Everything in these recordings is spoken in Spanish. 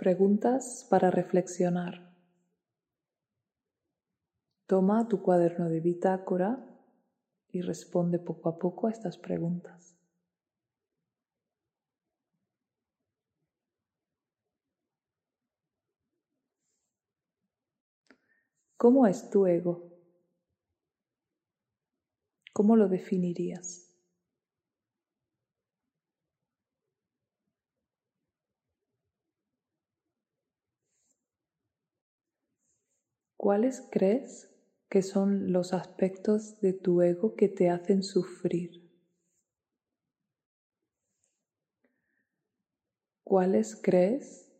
Preguntas para reflexionar. Toma tu cuaderno de bitácora y responde poco a poco a estas preguntas. ¿Cómo es tu ego? ¿Cómo lo definirías? ¿Cuáles crees que son los aspectos de tu ego que te hacen sufrir? ¿Cuáles crees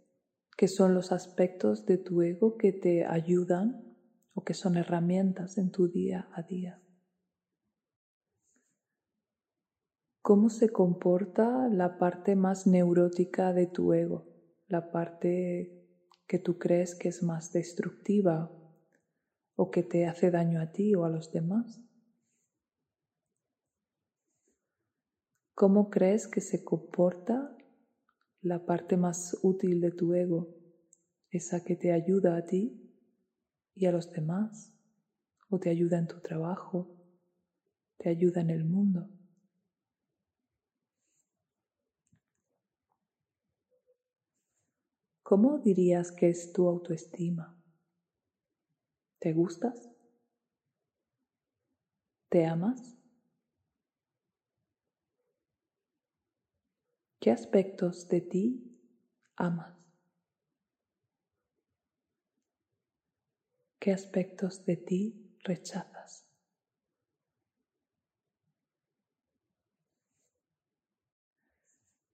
que son los aspectos de tu ego que te ayudan o que son herramientas en tu día a día? ¿Cómo se comporta la parte más neurótica de tu ego? La parte que tú crees que es más destructiva o que te hace daño a ti o a los demás? ¿Cómo crees que se comporta la parte más útil de tu ego, esa que te ayuda a ti y a los demás, o te ayuda en tu trabajo, te ayuda en el mundo? ¿Cómo dirías que es tu autoestima? ¿Te gustas? ¿Te amas? ¿Qué aspectos de ti amas? ¿Qué aspectos de ti rechazas?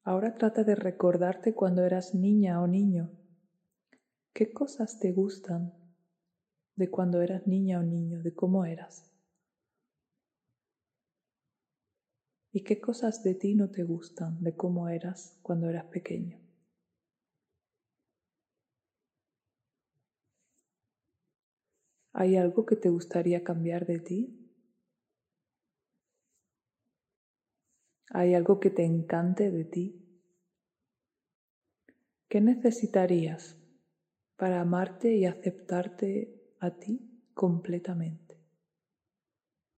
Ahora trata de recordarte cuando eras niña o niño. ¿Qué cosas te gustan? De cuando eras niña o niño, de cómo eras. ¿Y qué cosas de ti no te gustan de cómo eras cuando eras pequeño? ¿Hay algo que te gustaría cambiar de ti? ¿Hay algo que te encante de ti? ¿Qué necesitarías para amarte y aceptarte a ti completamente.